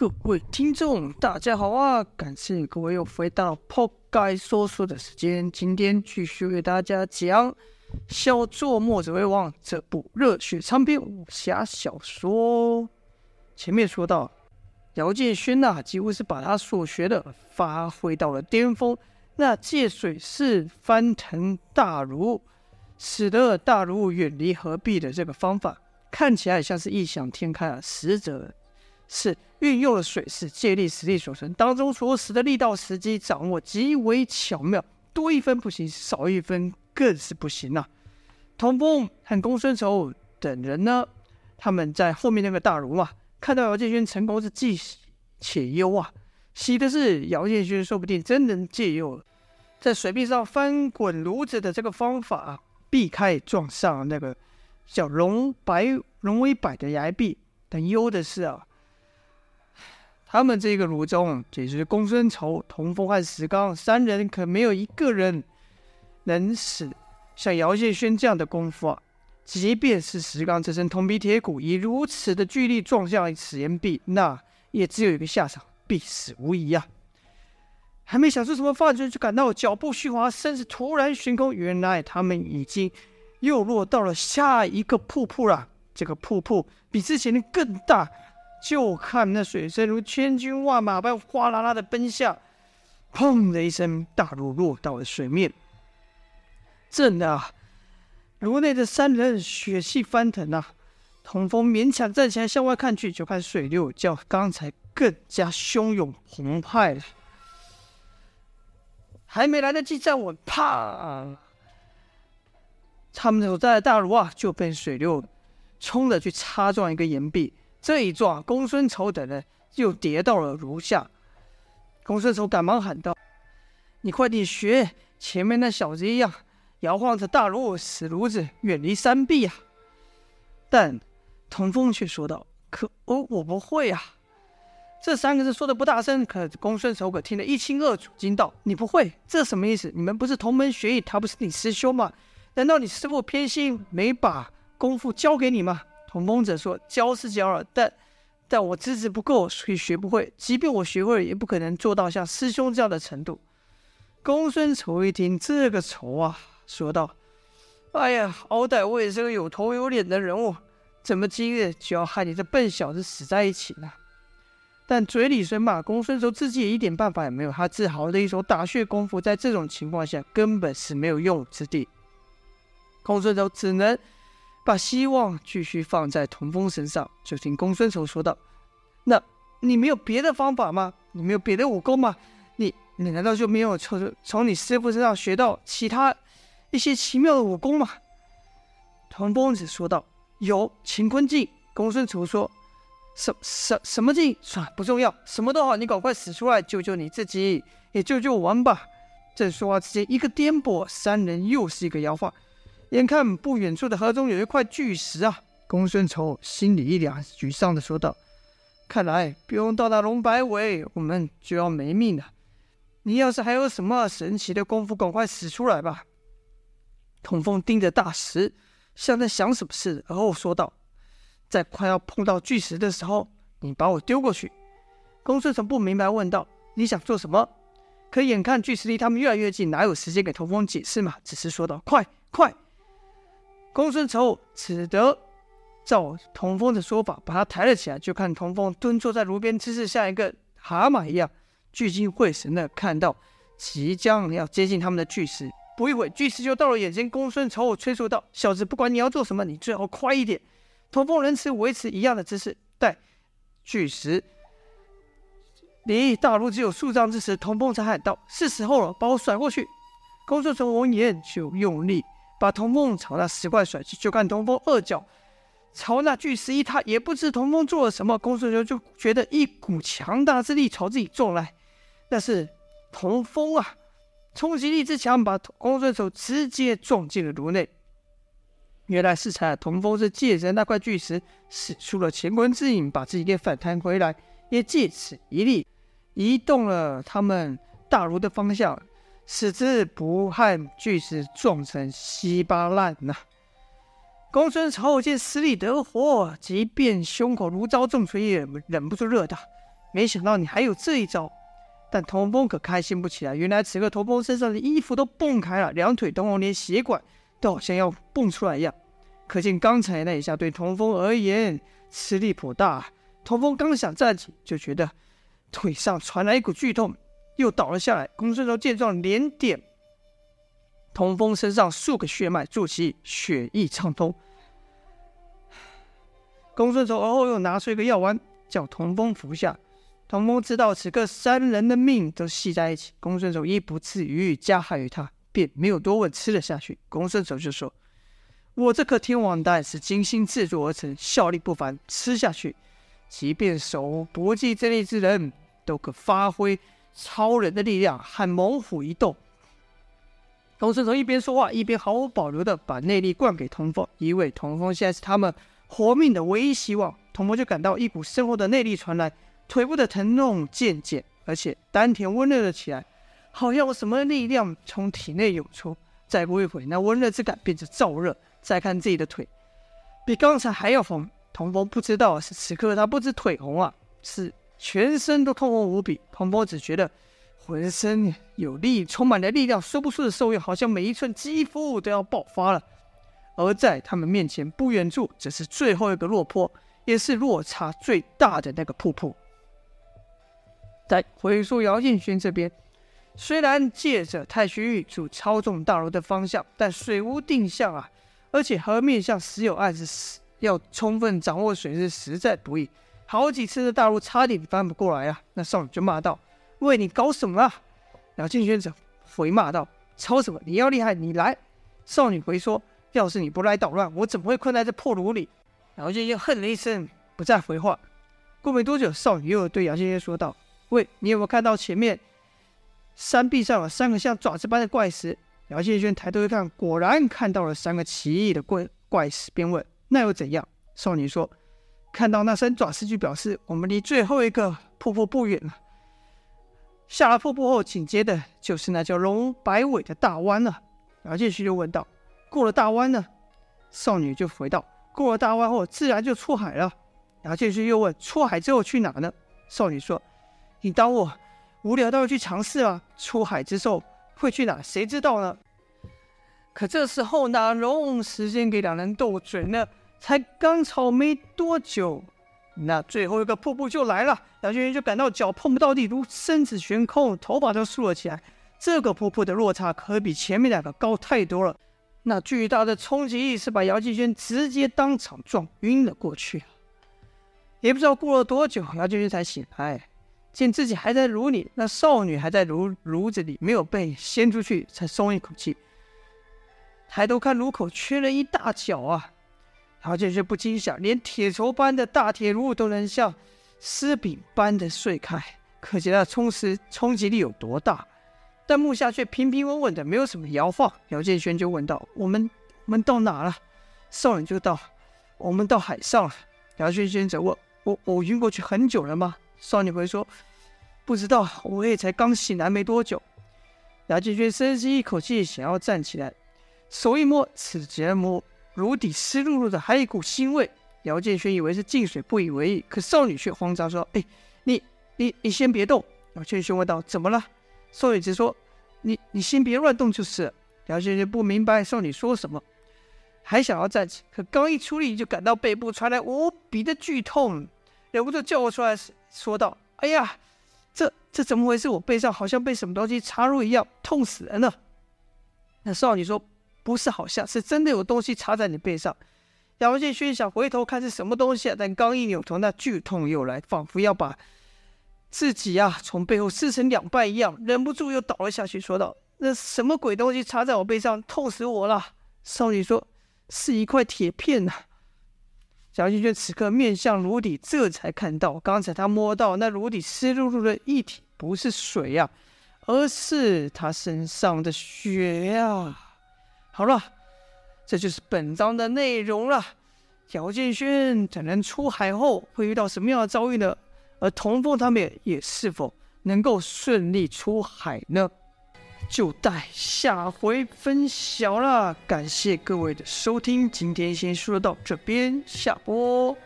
各位听众，大家好啊！感谢各位又回到破盖说书的时间。今天继续为大家讲《小作墨者为王》这部热血长篇武侠小说。前面说到，姚建轩呐，几乎是把他所学的发挥到了巅峰。那借水势翻腾大儒，使得大儒远离合璧的这个方法，看起来像是异想天开啊，实则是运用了水势借力使力所成，当中所使的力道时机掌握极为巧妙，多一分不行，少一分更是不行啊！童风和公孙仇等人呢，他们在后面那个大炉嘛，看到姚建轩成功是既喜且忧啊，喜的是姚建轩说不定真能借用在水壁上翻滚炉子的这个方法啊，避开撞上那个叫龙白龙尾柏的崖壁，但忧的是啊。他们这个炉中，也就是公孙仇、童风和石刚三人，可没有一个人能使像姚建轩这样的功夫啊！即便是石刚这身铜皮铁骨，以如此的巨力撞向此岩壁，那也只有一个下场，必死无疑啊！还没想出什么法子，就感到脚步虚滑，身子突然悬空。原来他们已经又落到了下一个瀑布了。这个瀑布比之前的更大。就看那水声如千军万马般哗啦啦的奔下，砰的一声，大儒落到了水面。震的啊！炉内的三人血气翻腾啊！童风勉强站起来向外看去，就看水流较刚才更加汹涌澎湃了。还没来得及站稳，啪！他们所在的大炉啊，就被水流冲着去擦撞一个岩壁。这一撞，公孙仇等人又跌到了炉下。公孙仇赶忙喊道：“你快点学前面那小子一样，摇晃着大炉，使炉子远离山壁啊！”但童风却说道：“可哦，我不会啊！”这三个字说的不大声，可公孙仇可听得一清二楚，惊道：“你不会？这什么意思？你们不是同门学艺，他不是你师兄吗？难道你师父偏心，没把功夫教给你吗？”同风者说：“教是教了，但但我资质不够，所以学不会。即便我学会了，也不可能做到像师兄这样的程度。”公孙仇一听这个仇啊，说道：“哎呀，好歹我也是个有头有脸的人物，怎么今日就要和你这笨小子死在一起呢？”但嘴里虽骂公孙仇，自己也一点办法也没有。他自豪的一手打穴功夫，在这种情况下根本是没有用武之地。公孙仇只能。把希望继续放在童风身上，就听公孙仇说道：“那你没有别的方法吗？你没有别的武功吗？你你难道就没有从从你师父身上学到其他一些奇妙的武功吗？”童风只说道：“有乾坤镜。”公孙仇说：“什什什么镜？算了，不重要，什么都好，你赶快使出来，救救你自己，也救救我们吧。”正说话之间，一个颠簸，三人又是一个摇晃。眼看不远处的河中有一块巨石啊，公孙仇心里一凉，沮丧地说道：“看来不用到达龙摆尾，我们就要没命了。你要是还有什么神奇的功夫，赶快使出来吧。”童风盯着大石，像在想什么似的，而后说道：“在快要碰到巨石的时候，你把我丢过去。”公孙仇不明白，问道：“你想做什么？”可眼看巨石离他们越来越近，哪有时间给童风解释嘛？只是说道：“快，快！”公孙仇只得照童风的说法，把他抬了起来。就看童风蹲坐在炉边，姿势像一个蛤蟆一样，聚精会神的看到即将要接近他们的巨石。不一会，巨石就到了眼前。公孙仇催促道：“小子，不管你要做什么，你最好快一点。”童风仍持维持一样的姿势，待巨石离大炉只有数丈之时，童风才喊道：“是时候了，把我甩过去。”公孙仇闻言就用力。把童风朝那石块甩去，就看童风二脚朝那巨石一踏，也不知童风做了什么，公孙仇就觉得一股强大之力朝自己撞来。那是童风啊，冲击力之强，把公孙仇直接撞进了炉内。原来是才童风是借着那块巨石使出了乾坤之影，把自己给反弹回来，也借此一力移动了他们大炉的方向。使之不和巨石撞成稀巴烂呐！公孙仇见实力得活，即便胸口如遭重锤，也忍不住热道：“没想到你还有这一招。”但童风可开心不起来。原来此刻童风身上的衣服都蹦开了，两腿通红，连血管都好像要蹦出来一样。可见刚才那一下对童风而言吃力颇大。童风刚想站起，就觉得腿上传来一股剧痛，又倒了下来。公孙仇见状，连点童风身上数个穴脉，助其血液畅通。公孙仇而后又拿出一个药丸，叫童风服下。童风知道此刻三人的命都系在一起，公孙仇亦不至于加害于他，便没有多问，吃了下去。公孙仇就说：“我这颗天王丹是精心制作而成，效力不凡，吃下去，即便手不尽之力之人都可发挥超人的力量，和猛虎一斗。”公孙从一边说话，一边毫无保留地把内力灌给童风，因为童风现在是他们活命的唯一希望。童风就感到一股深厚的内力传来。腿部的疼痛渐渐，而且丹田温热了起来，好像有什么力量从体内涌出。再过一会，那温热之感变成燥热。再看自己的腿，比刚才还要红。童风不知道是此刻他不知腿红啊，是全身都通红无比。童风只觉得浑身有力，充满了力量，说不出的受用，好像每一寸肌肤都要爆发了。而在他们面前不远处，则是最后一个落坡，也是落差最大的那个瀑布。再回溯姚建勋这边，虽然借着太虚玉柱操纵大楼的方向，但水无定向啊，而且河面上时有暗示，要充分掌握水势实在不易。好几次的大楼差点翻不过来啊！那少女就骂道：“喂，你搞什么啊？”姚建勋则回骂道：“吵什么？你要厉害，你来！”少女回说：“要是你不来捣乱，我怎么会困在这破炉里？”姚建勋哼了一声，不再回话。过没多久，少女又对姚建勋说道。喂，你有没有看到前面山壁上有三个像爪子般的怪石？姚建轩抬头一看，果然看到了三个奇异的怪怪石，便问：“那又怎样？”少女说：“看到那三爪石，就表示我们离最后一个瀑布不远了。下了瀑布后，紧接着就是那叫龙摆尾的大湾了。”姚建轩就问道：“过了大湾呢？”少女就回道：“过了大湾后，自然就出海了。”姚建轩又问：“出海之后去哪呢？”少女说。你当我无聊到去尝试啊？出海之后会去哪？谁知道呢？可这时候哪容时间给两人斗嘴呢？才刚吵没多久，那最后一个瀑布就来了。姚轩轩就感到脚碰不到地，如身子悬空，头发都竖了起来。这个瀑布的落差可比前面两个高太多了。那巨大的冲击力是把姚建轩直接当场撞晕了过去。也不知道过了多久，姚建轩才醒来。见自己还在炉里，那少女还在炉炉子里，没有被掀出去，才松一口气。抬头看炉口缺了一大角啊！姚建勋不禁想，连铁轴般的大铁炉都能像丝饼般的碎开，可见那冲击冲击力有多大。但木下却平平稳稳的，没有什么摇晃。姚建勋就问道：“我们我们到哪了？”少女就道：“我们到海上了。”姚建勋则问：“我我晕过去很久了吗？”少女回说：“不知道，我也才刚醒来没多久。”姚建军深吸一口气，想要站起来，手一摸，此节摸颅底湿漉漉的，还有一股腥味。姚建勋以为是进水，不以为意。可少女却慌张说：“哎，你你你先别动。”姚建勋问道：“怎么了？”少女直说：“你你先别乱动就是。”姚建轩不明白少女说什么，还想要站起，可刚一出力，就感到背部传来无比的剧痛。忍不住叫我出来，说道：“哎呀，这这怎么回事？我背上好像被什么东西插入一样，痛死人了。”那少女说：“不是，好像是真的有东西插在你背上。”姚建勋想回头看是什么东西，但刚一扭头，那剧痛又来，仿佛要把自己、啊、从背后撕成两半一样，忍不住又倒了下去，说道：“那什么鬼东西插在我背上，痛死我了！”少女说：“是一块铁片呐。”姚建轩此刻面向炉底，这才看到刚才他摸到那炉底湿漉漉的液体，不是水呀、啊，而是他身上的血呀、好了，这就是本章的内容了。姚建勋等人出海后会遇到什么样的遭遇呢？而童风他们也，是否能够顺利出海呢？就待下回分晓了，感谢各位的收听，今天先说到这边，下播。